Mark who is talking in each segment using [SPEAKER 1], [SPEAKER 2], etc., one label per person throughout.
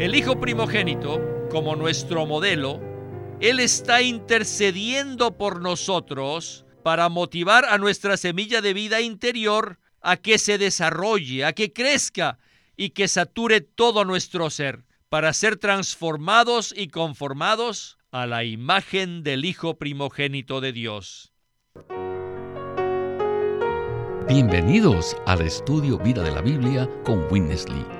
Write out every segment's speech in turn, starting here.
[SPEAKER 1] El Hijo primogénito, como nuestro modelo, Él está intercediendo por nosotros para motivar a nuestra semilla de vida interior a que se desarrolle, a que crezca y que sature todo nuestro ser para ser transformados y conformados a la imagen del Hijo primogénito de Dios.
[SPEAKER 2] Bienvenidos al estudio Vida de la Biblia con Witness Lee.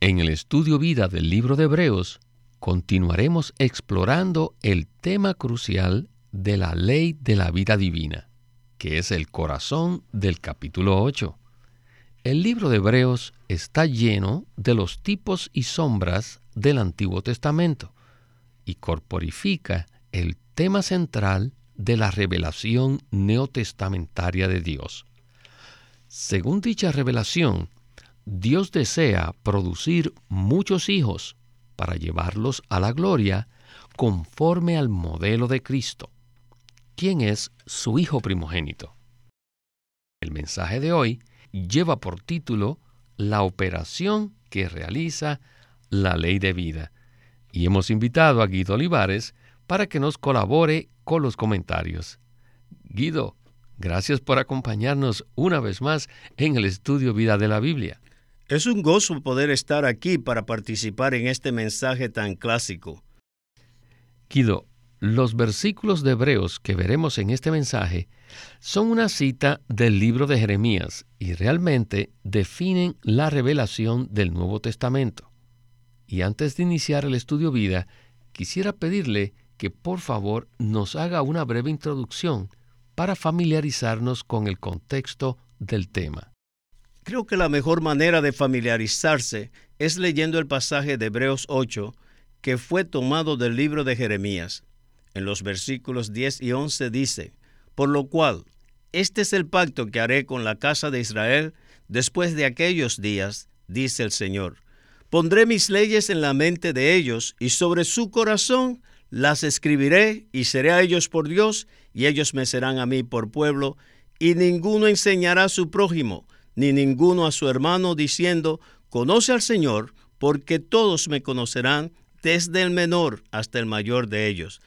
[SPEAKER 2] en el Estudio Vida del libro de Hebreos, continuaremos explorando el tema crucial de la ley de la vida divina, que es el corazón del capítulo 8. El libro de Hebreos está lleno de los tipos y sombras del Antiguo Testamento y corporifica el tema central de la revelación neotestamentaria de Dios. Según dicha revelación, Dios desea producir muchos hijos para llevarlos a la gloria conforme al modelo de Cristo, quien es su Hijo primogénito. El mensaje de hoy lleva por título La operación que realiza la ley de vida. Y hemos invitado a Guido Olivares para que nos colabore con los comentarios. Guido, gracias por acompañarnos una vez más en el estudio Vida de la Biblia.
[SPEAKER 3] Es un gozo poder estar aquí para participar en este mensaje tan clásico.
[SPEAKER 2] Guido, los versículos de Hebreos que veremos en este mensaje son una cita del libro de Jeremías y realmente definen la revelación del Nuevo Testamento. Y antes de iniciar el estudio vida, quisiera pedirle que por favor nos haga una breve introducción para familiarizarnos con el contexto del tema.
[SPEAKER 3] Creo que la mejor manera de familiarizarse es leyendo el pasaje de Hebreos 8 que fue tomado del libro de Jeremías. En los versículos 10 y 11 dice, Por lo cual, este es el pacto que haré con la casa de Israel después de aquellos días, dice el Señor. Pondré mis leyes en la mente de ellos y sobre su corazón las escribiré y seré a ellos por Dios y ellos me serán a mí por pueblo y ninguno enseñará a su prójimo ni ninguno a su hermano diciendo, conoce al Señor, porque todos me conocerán desde el menor hasta el mayor de ellos.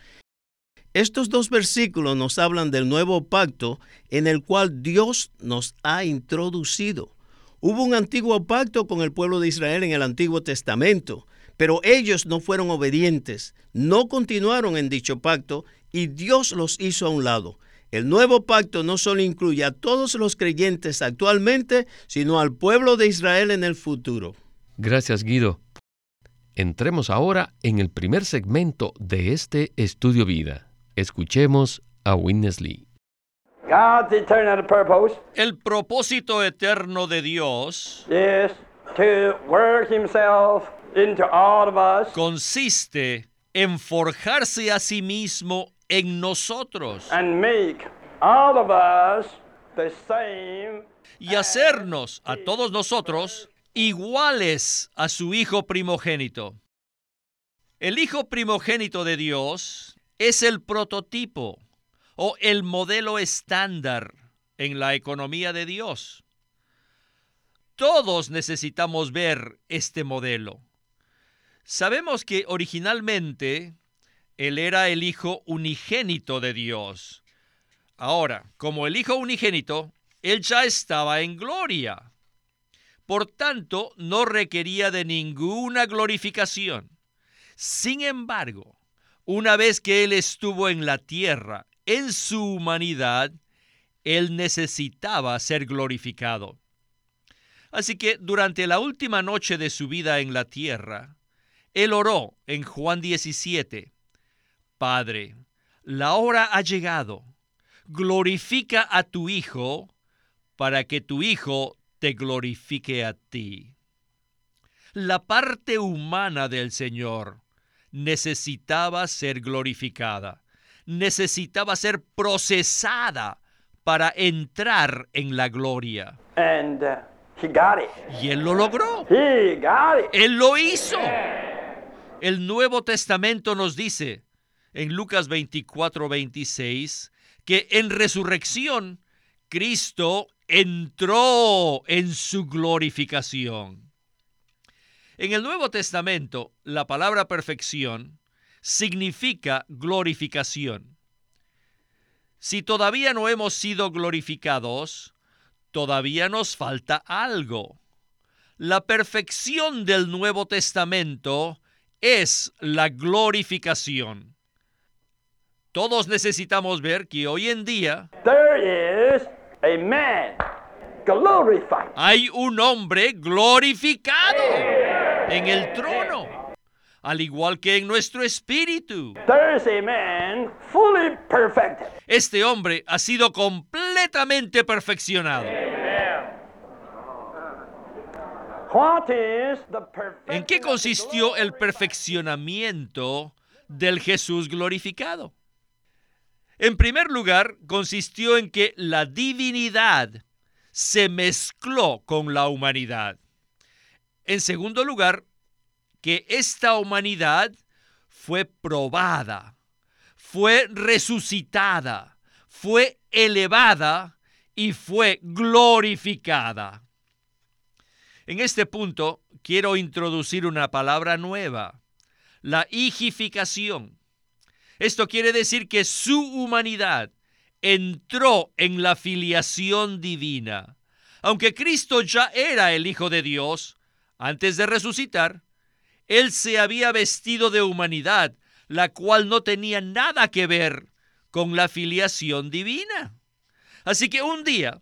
[SPEAKER 3] Estos dos versículos nos hablan del nuevo pacto en el cual Dios nos ha introducido. Hubo un antiguo pacto con el pueblo de Israel en el Antiguo Testamento, pero ellos no fueron obedientes, no continuaron en dicho pacto y Dios los hizo a un lado. El nuevo pacto no solo incluye a todos los creyentes actualmente, sino al pueblo de Israel en el futuro.
[SPEAKER 2] Gracias, Guido. Entremos ahora en el primer segmento de este estudio vida. Escuchemos a Witness Lee.
[SPEAKER 1] El propósito eterno de Dios consiste en forjarse a sí mismo en nosotros y hacernos a todos nosotros iguales a su Hijo primogénito. El Hijo primogénito de Dios es el prototipo o el modelo estándar en la economía de Dios. Todos necesitamos ver este modelo. Sabemos que originalmente Él era el Hijo unigénito de Dios. Ahora, como el Hijo unigénito, Él ya estaba en gloria. Por tanto, no requería de ninguna glorificación. Sin embargo, una vez que Él estuvo en la tierra, en su humanidad, Él necesitaba ser glorificado. Así que durante la última noche de su vida en la tierra, Él oró en Juan 17, Padre, la hora ha llegado, glorifica a tu Hijo para que tu Hijo te glorifique a ti. La parte humana del Señor necesitaba ser glorificada, necesitaba ser procesada para entrar en la gloria.
[SPEAKER 4] And uh, he got it.
[SPEAKER 1] Y él lo logró.
[SPEAKER 4] He got it.
[SPEAKER 1] Él lo hizo. El Nuevo Testamento nos dice en Lucas 24, 26 que en resurrección Cristo entró en su glorificación. En el Nuevo Testamento, la palabra perfección significa glorificación. Si todavía no hemos sido glorificados, todavía nos falta algo. La perfección del Nuevo Testamento es la glorificación. Todos necesitamos ver que hoy en día
[SPEAKER 4] There is a man glorified.
[SPEAKER 1] hay un hombre glorificado en el trono, al igual que en nuestro espíritu.
[SPEAKER 4] There is a man fully perfected.
[SPEAKER 1] Este hombre ha sido completamente perfeccionado.
[SPEAKER 4] What is the perfection
[SPEAKER 1] ¿En qué consistió el perfeccionamiento del Jesús glorificado? En primer lugar, consistió en que la divinidad se mezcló con la humanidad. En segundo lugar, que esta humanidad fue probada, fue resucitada, fue elevada y fue glorificada. En este punto quiero introducir una palabra nueva, la higificación. Esto quiere decir que su humanidad entró en la filiación divina. Aunque Cristo ya era el Hijo de Dios, antes de resucitar, Él se había vestido de humanidad, la cual no tenía nada que ver con la filiación divina. Así que un día,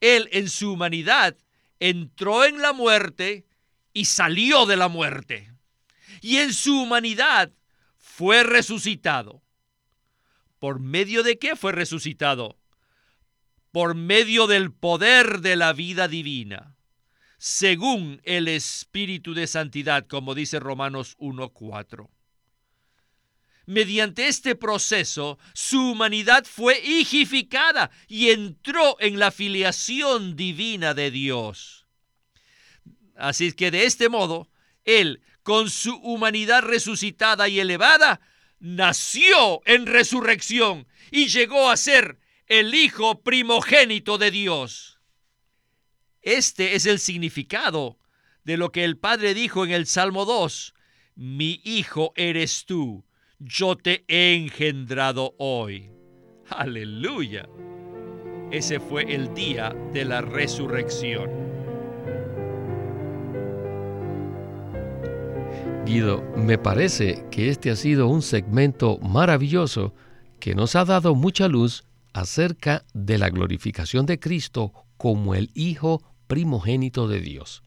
[SPEAKER 1] Él en su humanidad entró en la muerte y salió de la muerte. Y en su humanidad fue resucitado. ¿Por medio de qué fue resucitado? Por medio del poder de la vida divina, según el Espíritu de Santidad, como dice Romanos 1.4. Mediante este proceso, su humanidad fue higificada y entró en la filiación divina de Dios. Así que de este modo, Él, con su humanidad resucitada y elevada, nació en resurrección y llegó a ser el Hijo primogénito de Dios. Este es el significado de lo que el Padre dijo en el Salmo 2. Mi Hijo eres tú, yo te he engendrado hoy. Aleluya. Ese fue el día de la resurrección.
[SPEAKER 2] Me parece que este ha sido un segmento maravilloso que nos ha dado mucha luz acerca de la glorificación de Cristo como el Hijo primogénito de Dios.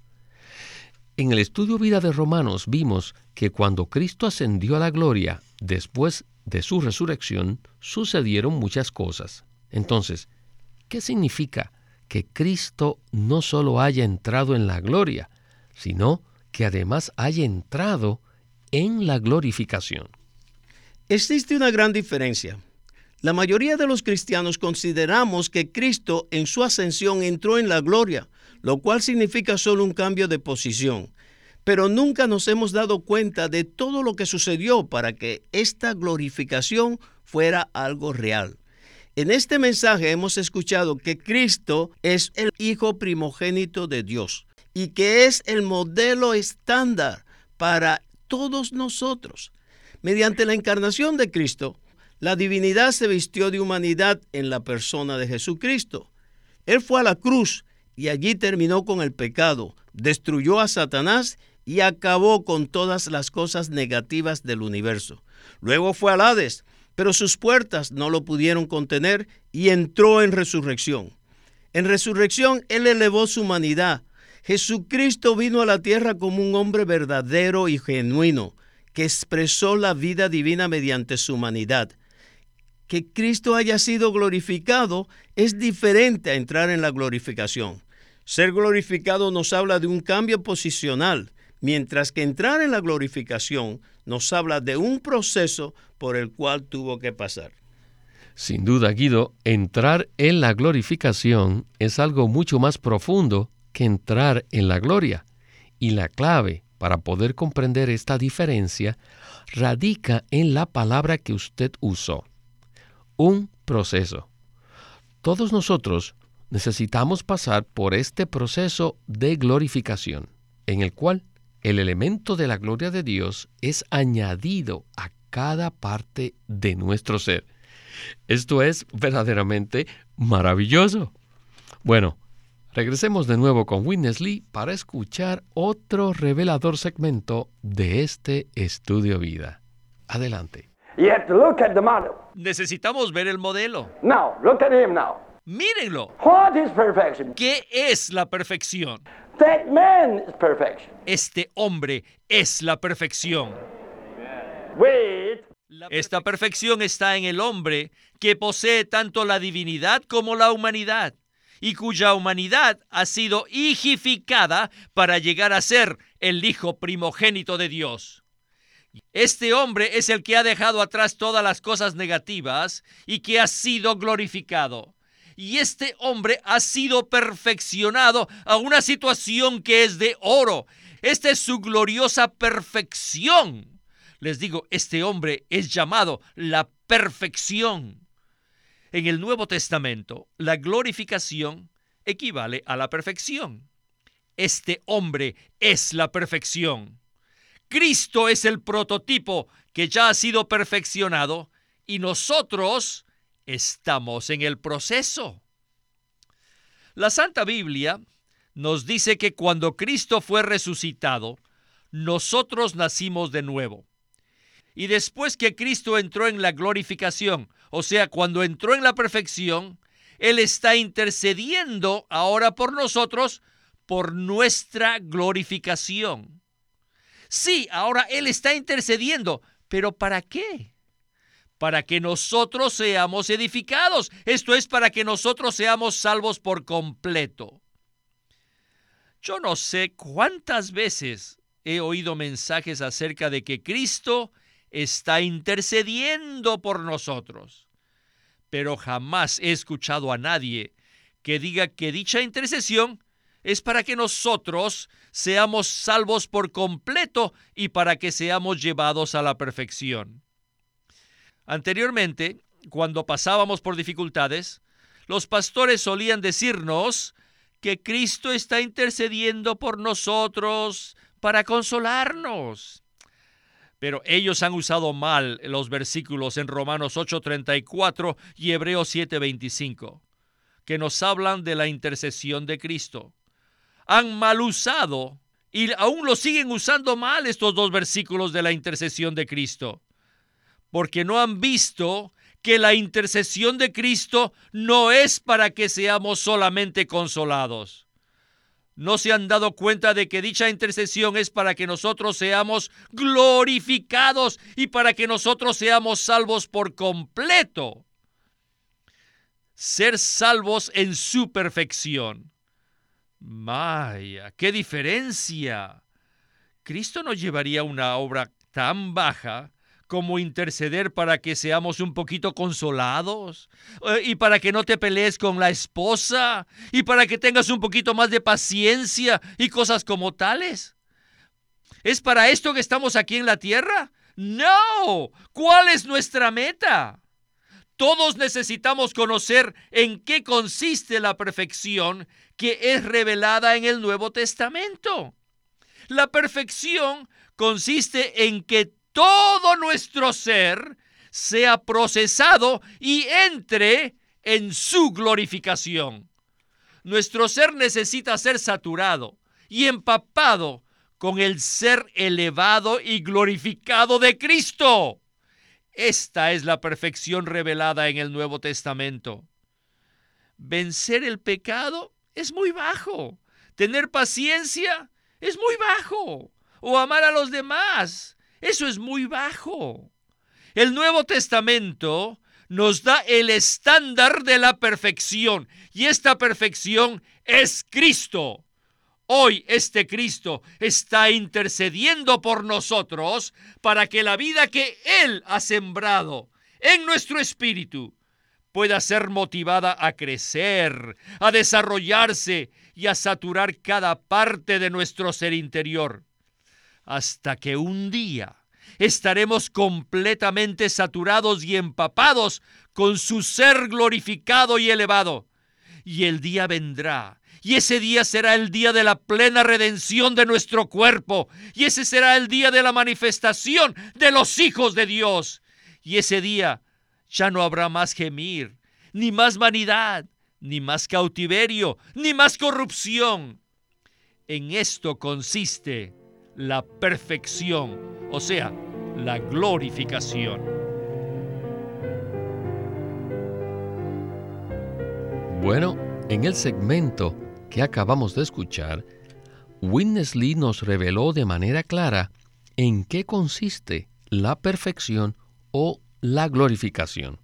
[SPEAKER 2] En el estudio vida de Romanos vimos que cuando Cristo ascendió a la gloria después de su resurrección, sucedieron muchas cosas. Entonces, ¿qué significa que Cristo no solo haya entrado en la gloria, sino que además haya entrado en la glorificación?
[SPEAKER 3] Existe una gran diferencia. La mayoría de los cristianos consideramos que Cristo en su ascensión entró en la gloria, lo cual significa solo un cambio de posición. Pero nunca nos hemos dado cuenta de todo lo que sucedió para que esta glorificación fuera algo real. En este mensaje hemos escuchado que Cristo es el Hijo primogénito de Dios y que es el modelo estándar para todos nosotros. Mediante la encarnación de Cristo, la divinidad se vistió de humanidad en la persona de Jesucristo. Él fue a la cruz y allí terminó con el pecado, destruyó a Satanás y acabó con todas las cosas negativas del universo. Luego fue al Hades, pero sus puertas no lo pudieron contener y entró en resurrección. En resurrección Él elevó su humanidad. Jesucristo vino a la tierra como un hombre verdadero y genuino, que expresó la vida divina mediante su humanidad. Que Cristo haya sido glorificado es diferente a entrar en la glorificación. Ser glorificado nos habla de un cambio posicional, mientras que entrar en la glorificación nos habla de un proceso por el cual tuvo que pasar.
[SPEAKER 2] Sin duda, Guido, entrar en la glorificación es algo mucho más profundo entrar en la gloria. Y la clave para poder comprender esta diferencia radica en la palabra que usted usó. Un proceso. Todos nosotros necesitamos pasar por este proceso de glorificación, en el cual el elemento de la gloria de Dios es añadido a cada parte de nuestro ser. Esto es verdaderamente maravilloso. Bueno, regresemos de nuevo con Witness Lee para escuchar otro revelador segmento de este estudio vida. Adelante.
[SPEAKER 4] You have to look at the model.
[SPEAKER 1] Necesitamos ver el modelo.
[SPEAKER 4] Now, look at him now.
[SPEAKER 1] Mírenlo.
[SPEAKER 4] What is perfection?
[SPEAKER 1] ¿Qué es la perfección?
[SPEAKER 4] That man is perfection.
[SPEAKER 1] Este hombre es la perfección.
[SPEAKER 4] Wait.
[SPEAKER 1] Esta perfección está en el hombre que posee tanto la divinidad como la humanidad y cuya humanidad ha sido higificada para llegar a ser el Hijo primogénito de Dios. Este hombre es el que ha dejado atrás todas las cosas negativas y que ha sido glorificado. Y este hombre ha sido perfeccionado a una situación que es de oro. Esta es su gloriosa perfección. Les digo, este hombre es llamado la perfección. En el Nuevo Testamento, la glorificación equivale a la perfección. Este hombre es la perfección. Cristo es el prototipo que ya ha sido perfeccionado y nosotros estamos en el proceso. La Santa Biblia nos dice que cuando Cristo fue resucitado, nosotros nacimos de nuevo. Y después que Cristo entró en la glorificación, o sea, cuando entró en la perfección, Él está intercediendo ahora por nosotros por nuestra glorificación. Sí, ahora Él está intercediendo, pero ¿para qué? Para que nosotros seamos edificados. Esto es para que nosotros seamos salvos por completo. Yo no sé cuántas veces he oído mensajes acerca de que Cristo está intercediendo por nosotros. Pero jamás he escuchado a nadie que diga que dicha intercesión es para que nosotros seamos salvos por completo y para que seamos llevados a la perfección. Anteriormente, cuando pasábamos por dificultades, los pastores solían decirnos que Cristo está intercediendo por nosotros para consolarnos. Pero ellos han usado mal los versículos en Romanos 8:34 y Hebreos 7:25, que nos hablan de la intercesión de Cristo. Han mal usado y aún lo siguen usando mal estos dos versículos de la intercesión de Cristo, porque no han visto que la intercesión de Cristo no es para que seamos solamente consolados no se han dado cuenta de que dicha intercesión es para que nosotros seamos glorificados y para que nosotros seamos salvos por completo. Ser salvos en su perfección. Vaya, qué diferencia. Cristo no llevaría una obra tan baja como interceder para que seamos un poquito consolados eh, y para que no te pelees con la esposa y para que tengas un poquito más de paciencia y cosas como tales. ¿Es para esto que estamos aquí en la tierra? No. ¿Cuál es nuestra meta? Todos necesitamos conocer en qué consiste la perfección que es revelada en el Nuevo Testamento. La perfección consiste en que todo nuestro ser sea procesado y entre en su glorificación. Nuestro ser necesita ser saturado y empapado con el ser elevado y glorificado de Cristo. Esta es la perfección revelada en el Nuevo Testamento. Vencer el pecado es muy bajo. Tener paciencia es muy bajo. O amar a los demás eso es muy bajo. El Nuevo Testamento nos da el estándar de la perfección y esta perfección es Cristo. Hoy este Cristo está intercediendo por nosotros para que la vida que Él ha sembrado en nuestro espíritu pueda ser motivada a crecer, a desarrollarse y a saturar cada parte de nuestro ser interior, hasta que un día estaremos completamente saturados y empapados con su ser glorificado y elevado. Y el día vendrá, y ese día será el día de la plena redención de nuestro cuerpo, y ese será el día de la manifestación de los hijos de Dios. Y ese día ya no habrá más gemir, ni más vanidad, ni más cautiverio, ni más corrupción. En esto consiste la perfección, o sea, la glorificación.
[SPEAKER 2] Bueno, en el segmento que acabamos de escuchar, Witness Lee nos reveló de manera clara en qué consiste la perfección o la glorificación.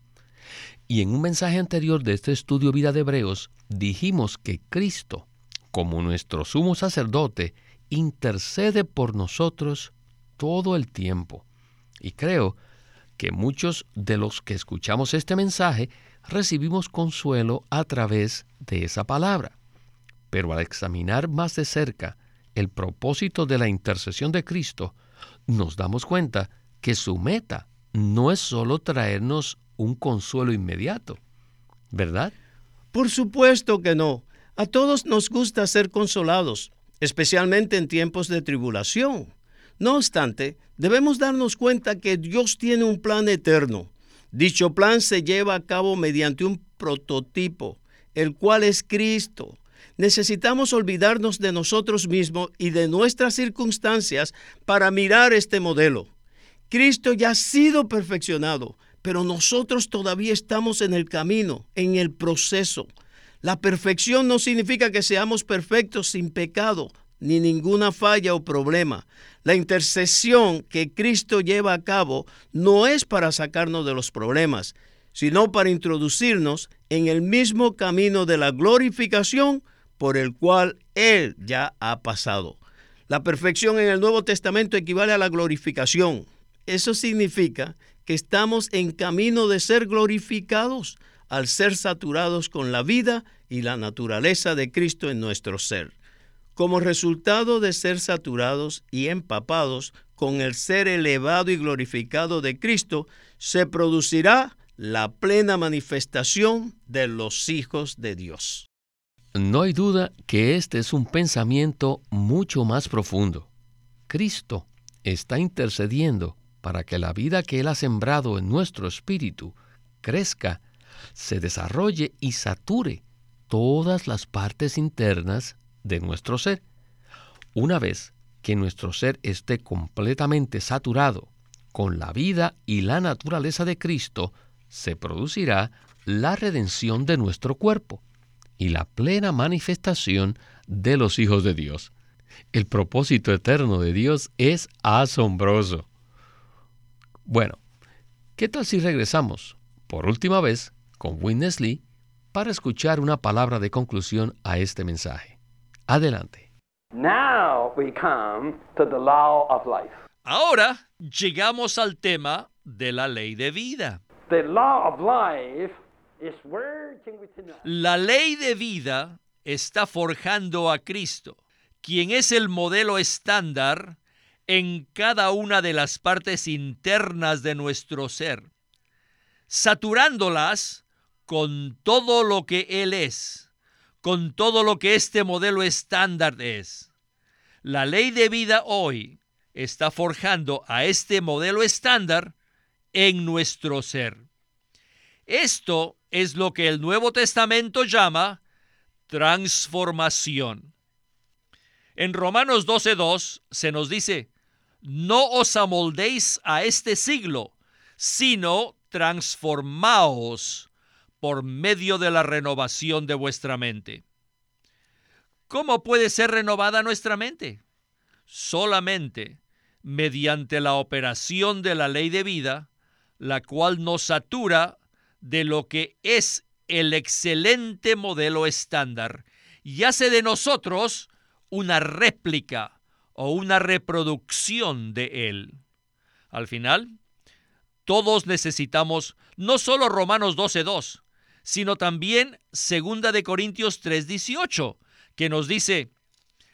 [SPEAKER 2] Y en un mensaje anterior de este estudio Vida de Hebreos, dijimos que Cristo, como nuestro sumo sacerdote, intercede por nosotros todo el tiempo. Y creo que muchos de los que escuchamos este mensaje recibimos consuelo a través de esa palabra. Pero al examinar más de cerca el propósito de la intercesión de Cristo, nos damos cuenta que su meta no es solo traernos un consuelo inmediato, ¿verdad?
[SPEAKER 3] Por supuesto que no. A todos nos gusta ser consolados, especialmente en tiempos de tribulación. No obstante, debemos darnos cuenta que Dios tiene un plan eterno. Dicho plan se lleva a cabo mediante un prototipo, el cual es Cristo. Necesitamos olvidarnos de nosotros mismos y de nuestras circunstancias para mirar este modelo. Cristo ya ha sido perfeccionado, pero nosotros todavía estamos en el camino, en el proceso. La perfección no significa que seamos perfectos sin pecado, ni ninguna falla o problema. La intercesión que Cristo lleva a cabo no es para sacarnos de los problemas, sino para introducirnos en el mismo camino de la glorificación por el cual Él ya ha pasado. La perfección en el Nuevo Testamento equivale a la glorificación. Eso significa que estamos en camino de ser glorificados al ser saturados con la vida y la naturaleza de Cristo en nuestro ser. Como resultado de ser saturados y empapados con el ser elevado y glorificado de Cristo, se producirá la plena manifestación de los hijos de Dios.
[SPEAKER 2] No hay duda que este es un pensamiento mucho más profundo. Cristo está intercediendo para que la vida que Él ha sembrado en nuestro espíritu crezca, se desarrolle y sature todas las partes internas de nuestro ser. Una vez que nuestro ser esté completamente saturado con la vida y la naturaleza de Cristo, se producirá la redención de nuestro cuerpo y la plena manifestación de los hijos de Dios. El propósito eterno de Dios es asombroso. Bueno, ¿qué tal si regresamos por última vez con Witness Lee para escuchar una palabra de conclusión a este mensaje? Adelante.
[SPEAKER 1] Ahora llegamos al tema de la ley de vida. La ley de vida está forjando a Cristo, quien es el modelo estándar en cada una de las partes internas de nuestro ser, saturándolas con todo lo que Él es, con todo lo que este modelo estándar es. La ley de vida hoy está forjando a este modelo estándar en nuestro ser. Esto es lo que el Nuevo Testamento llama transformación. En Romanos 12.2 se nos dice, no os amoldéis a este siglo, sino transformaos por medio de la renovación de vuestra mente. ¿Cómo puede ser renovada nuestra mente? Solamente mediante la operación de la ley de vida, la cual nos satura de lo que es el excelente modelo estándar y hace de nosotros una réplica o una reproducción de Él. Al final, todos necesitamos no solo Romanos 12.2, sino también 2 de Corintios 3.18, que nos dice,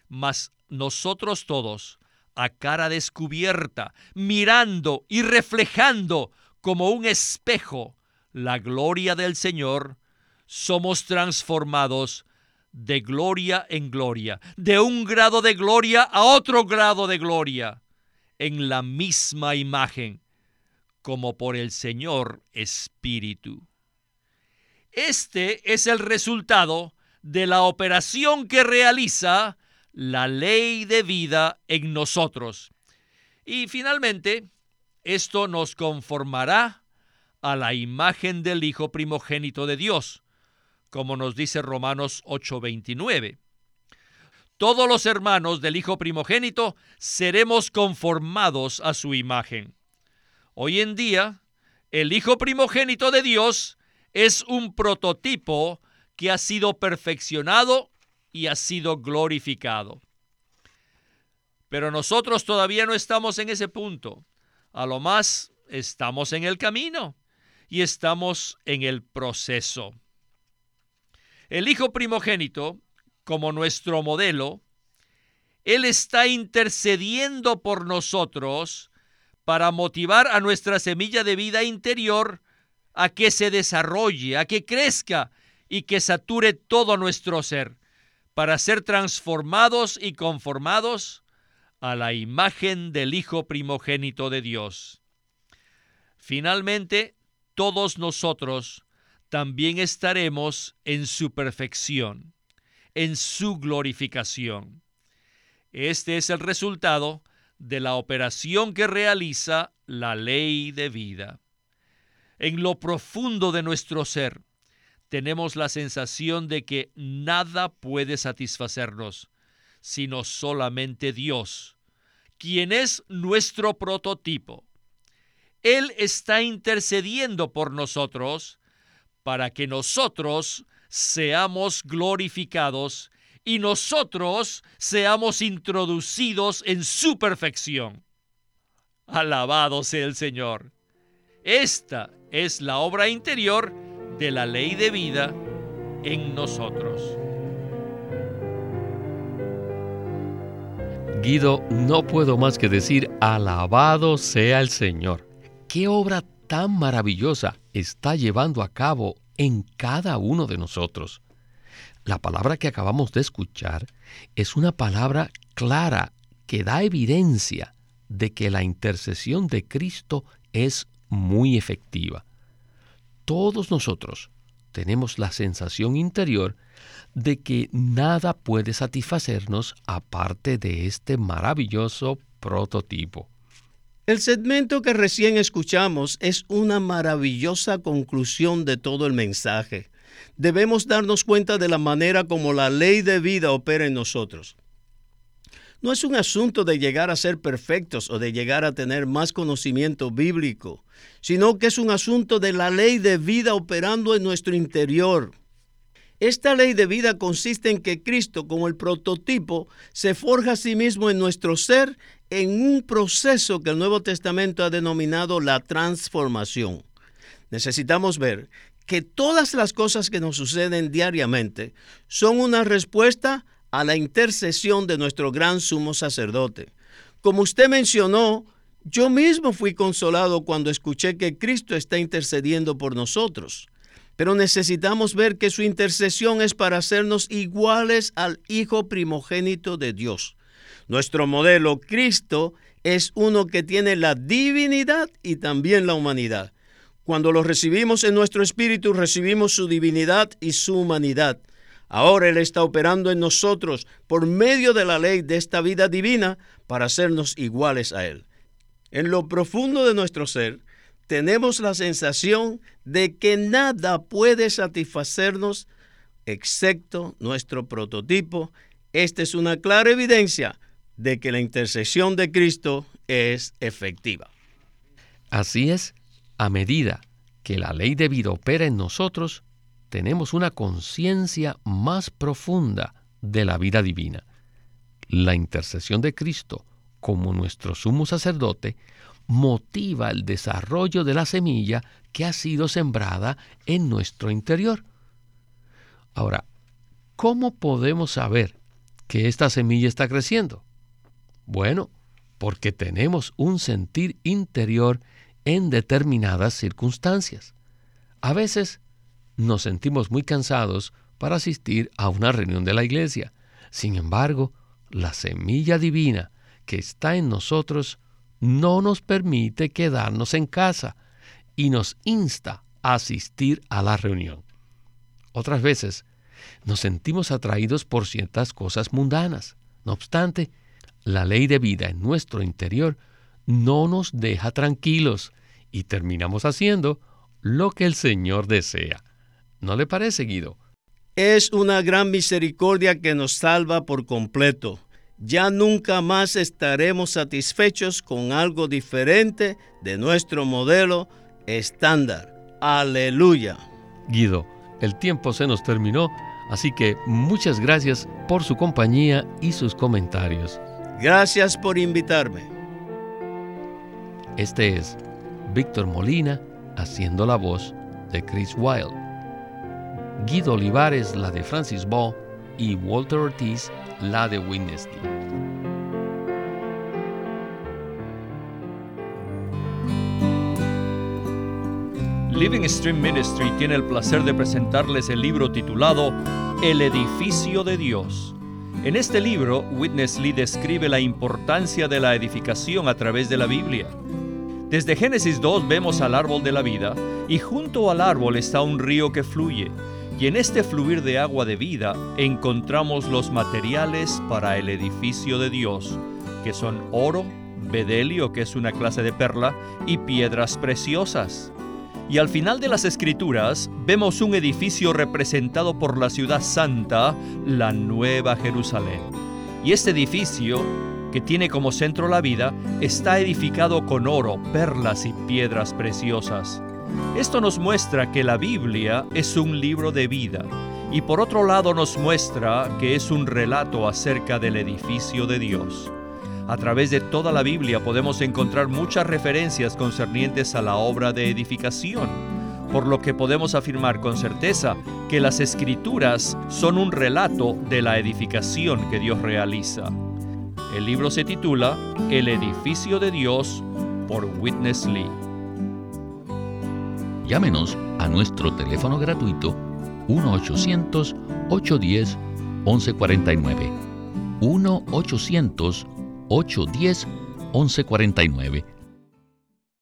[SPEAKER 1] mas nosotros todos, a cara descubierta, mirando y reflejando como un espejo la gloria del Señor, somos transformados de gloria en gloria, de un grado de gloria a otro grado de gloria, en la misma imagen, como por el Señor Espíritu. Este es el resultado de la operación que realiza la ley de vida en nosotros. Y finalmente, esto nos conformará a la imagen del Hijo primogénito de Dios, como nos dice Romanos 8:29. Todos los hermanos del Hijo primogénito seremos conformados a su imagen. Hoy en día, el Hijo primogénito de Dios es un prototipo que ha sido perfeccionado y ha sido glorificado. Pero nosotros todavía no estamos en ese punto. A lo más estamos en el camino y estamos en el proceso. El Hijo primogénito, como nuestro modelo, Él está intercediendo por nosotros para motivar a nuestra semilla de vida interior a que se desarrolle, a que crezca y que sature todo nuestro ser, para ser transformados y conformados a la imagen del Hijo primogénito de Dios. Finalmente, todos nosotros también estaremos en su perfección, en su glorificación. Este es el resultado de la operación que realiza la ley de vida. En lo profundo de nuestro ser tenemos la sensación de que nada puede satisfacernos, sino solamente Dios, quien es nuestro prototipo. Él está intercediendo por nosotros para que nosotros seamos glorificados y nosotros seamos introducidos en su perfección. Alabado sea el Señor. Esta es la obra interior de la ley de vida en nosotros.
[SPEAKER 2] Guido, no puedo más que decir, alabado sea el Señor. ¿Qué obra tan maravillosa está llevando a cabo en cada uno de nosotros? La palabra que acabamos de escuchar es una palabra clara que da evidencia de que la intercesión de Cristo es muy efectiva. Todos nosotros tenemos la sensación interior de que nada puede satisfacernos aparte de este maravilloso prototipo.
[SPEAKER 3] El segmento que recién escuchamos es una maravillosa conclusión de todo el mensaje. Debemos darnos cuenta de la manera como la ley de vida opera en nosotros. No es un asunto de llegar a ser perfectos o de llegar a tener más conocimiento bíblico, sino que es un asunto de la ley de vida operando en nuestro interior. Esta ley de vida consiste en que Cristo, como el prototipo, se forja a sí mismo en nuestro ser en un proceso que el Nuevo Testamento ha denominado la transformación. Necesitamos ver que todas las cosas que nos suceden diariamente son una respuesta a la intercesión de nuestro gran sumo sacerdote. Como usted mencionó, yo mismo fui consolado cuando escuché que Cristo está intercediendo por nosotros. Pero necesitamos ver que su intercesión es para hacernos iguales al Hijo primogénito de Dios. Nuestro modelo Cristo es uno que tiene la divinidad y también la humanidad. Cuando lo recibimos en nuestro espíritu, recibimos su divinidad y su humanidad. Ahora Él está operando en nosotros por medio de la ley de esta vida divina para hacernos iguales a Él. En lo profundo de nuestro ser, tenemos la sensación de que nada puede satisfacernos excepto nuestro prototipo. Esta es una clara evidencia de que la intercesión de Cristo es efectiva.
[SPEAKER 2] Así es, a medida que la ley de vida opera en nosotros, tenemos una conciencia más profunda de la vida divina. la intercesión de Cristo como nuestro sumo sacerdote motiva el desarrollo de la semilla que ha sido sembrada en nuestro interior. Ahora, ¿cómo podemos saber que esta semilla está creciendo? Bueno, porque tenemos un sentir interior en determinadas circunstancias. A veces nos sentimos muy cansados para asistir a una reunión de la iglesia. Sin embargo, la semilla divina que está en nosotros no nos permite quedarnos en casa y nos insta a asistir a la reunión. Otras veces nos sentimos atraídos por ciertas cosas mundanas. No obstante, la ley de vida en nuestro interior no nos deja tranquilos y terminamos haciendo lo que el Señor desea. ¿No le parece, Guido?
[SPEAKER 3] Es una gran misericordia que nos salva por completo. Ya nunca más estaremos satisfechos con algo diferente de nuestro modelo estándar. Aleluya.
[SPEAKER 2] Guido, el tiempo se nos terminó, así que muchas gracias por su compañía y sus comentarios.
[SPEAKER 3] Gracias por invitarme.
[SPEAKER 2] Este es Víctor Molina haciendo la voz de Chris Wilde. Guido Olivares la de Francis Ball y Walter Ortiz la de Witness
[SPEAKER 1] Living Stream Ministry tiene el placer de presentarles el libro titulado El edificio de Dios. En este libro, Witness Lee describe la importancia de la edificación a través de la Biblia. Desde Génesis 2 vemos al árbol de la vida y junto al árbol está un río que fluye. Y en este fluir de agua de vida encontramos los materiales para el edificio de Dios, que son oro, bedelio, que es una clase de perla, y piedras preciosas. Y al final de las escrituras vemos un edificio representado por la ciudad santa, la Nueva Jerusalén. Y este edificio, que tiene como centro la vida, está edificado con oro, perlas y piedras preciosas. Esto nos muestra que la Biblia es un libro de vida y por otro lado nos muestra que es un relato acerca del edificio de Dios. A través de toda la Biblia podemos encontrar muchas referencias concernientes a la obra de edificación, por lo que podemos afirmar con certeza que las escrituras son un relato de la edificación que Dios realiza. El libro se titula El edificio de Dios por Witness Lee.
[SPEAKER 2] Llámenos a nuestro teléfono gratuito 1-800-810-1149. 1-800-810-1149